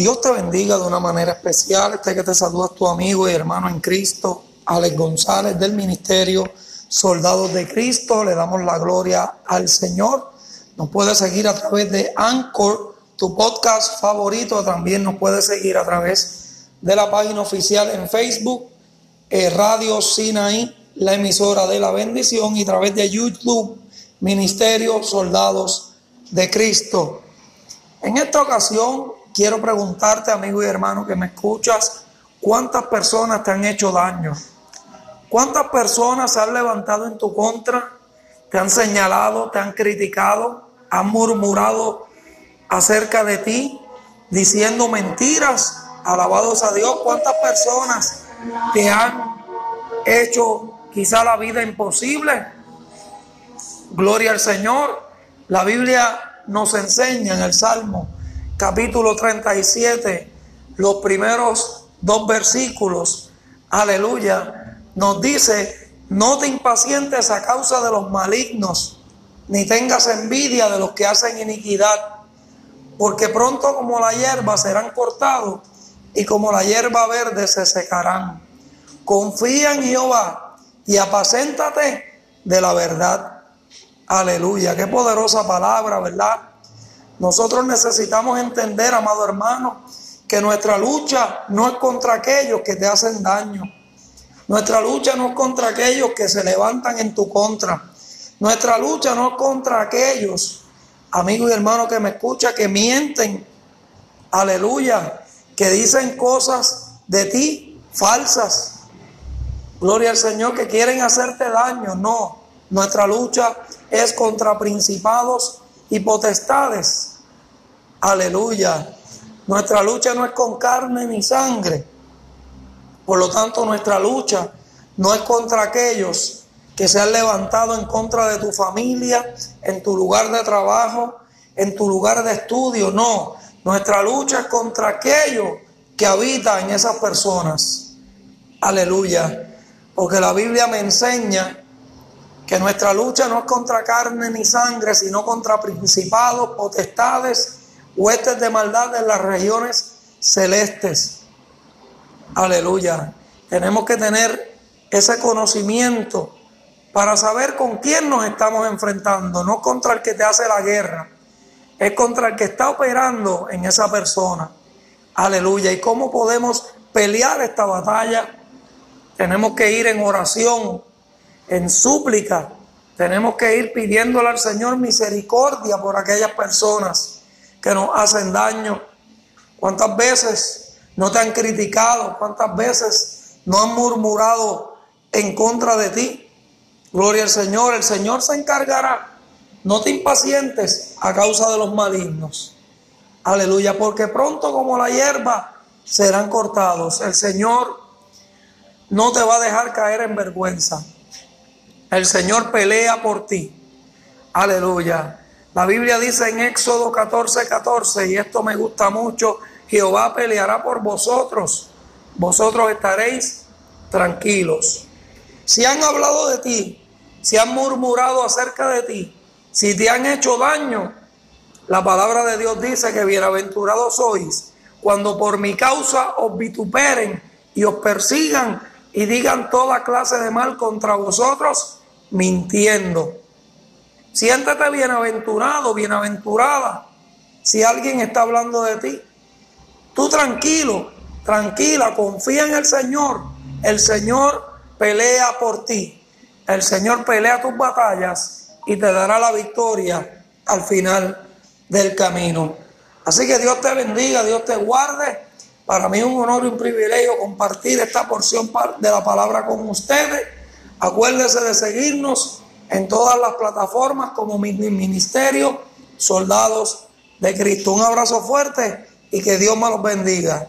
Dios te bendiga de una manera especial. Este que te saluda tu amigo y hermano en Cristo, Alex González del Ministerio Soldados de Cristo. Le damos la gloria al Señor. Nos puede seguir a través de Anchor, tu podcast favorito. También nos puede seguir a través de la página oficial en Facebook, eh, Radio Sinaí, la emisora de la bendición, y a través de YouTube, Ministerio Soldados de Cristo. En esta ocasión quiero preguntarte, amigo y hermano que me escuchas, ¿cuántas personas te han hecho daño? ¿Cuántas personas se han levantado en tu contra? ¿Te han señalado, te han criticado, han murmurado acerca de ti, diciendo mentiras? Alabados a Dios. ¿Cuántas personas te han hecho quizá la vida imposible? Gloria al Señor. La Biblia nos enseña en el Salmo capítulo 37, los primeros dos versículos, aleluya, nos dice, no te impacientes a causa de los malignos, ni tengas envidia de los que hacen iniquidad, porque pronto como la hierba serán cortados y como la hierba verde se secarán. Confía en Jehová y apacéntate de la verdad. Aleluya, qué poderosa palabra, ¿verdad? Nosotros necesitamos entender, amado hermano, que nuestra lucha no es contra aquellos que te hacen daño. Nuestra lucha no es contra aquellos que se levantan en tu contra. Nuestra lucha no es contra aquellos, amigos y hermanos que me escuchan, que mienten. Aleluya. Que dicen cosas de ti falsas. Gloria al Señor que quieren hacerte daño. No. Nuestra lucha es contra principados y potestades Aleluya. Nuestra lucha no es con carne ni sangre. Por lo tanto, nuestra lucha no es contra aquellos que se han levantado en contra de tu familia, en tu lugar de trabajo, en tu lugar de estudio. No, nuestra lucha es contra aquellos que habitan en esas personas. Aleluya. Porque la Biblia me enseña que nuestra lucha no es contra carne ni sangre, sino contra principados, potestades huestes de maldad en las regiones celestes. Aleluya. Tenemos que tener ese conocimiento para saber con quién nos estamos enfrentando, no contra el que te hace la guerra, es contra el que está operando en esa persona. Aleluya. ¿Y cómo podemos pelear esta batalla? Tenemos que ir en oración, en súplica. Tenemos que ir pidiéndole al Señor misericordia por aquellas personas que nos hacen daño. ¿Cuántas veces no te han criticado? ¿Cuántas veces no han murmurado en contra de ti? Gloria al Señor, el Señor se encargará. No te impacientes a causa de los malignos. Aleluya, porque pronto como la hierba serán cortados. El Señor no te va a dejar caer en vergüenza. El Señor pelea por ti. Aleluya. La Biblia dice en Éxodo 14, 14, y esto me gusta mucho, Jehová peleará por vosotros, vosotros estaréis tranquilos. Si han hablado de ti, si han murmurado acerca de ti, si te han hecho daño, la palabra de Dios dice que bienaventurados sois cuando por mi causa os vituperen y os persigan y digan toda clase de mal contra vosotros, mintiendo. Siéntate bienaventurado, bienaventurada. Si alguien está hablando de ti, tú tranquilo, tranquila, confía en el Señor. El Señor pelea por ti. El Señor pelea tus batallas y te dará la victoria al final del camino. Así que Dios te bendiga, Dios te guarde. Para mí es un honor y un privilegio compartir esta porción de la palabra con ustedes. Acuérdese de seguirnos en todas las plataformas como mi ministerio, soldados de Cristo. Un abrazo fuerte y que Dios me los bendiga.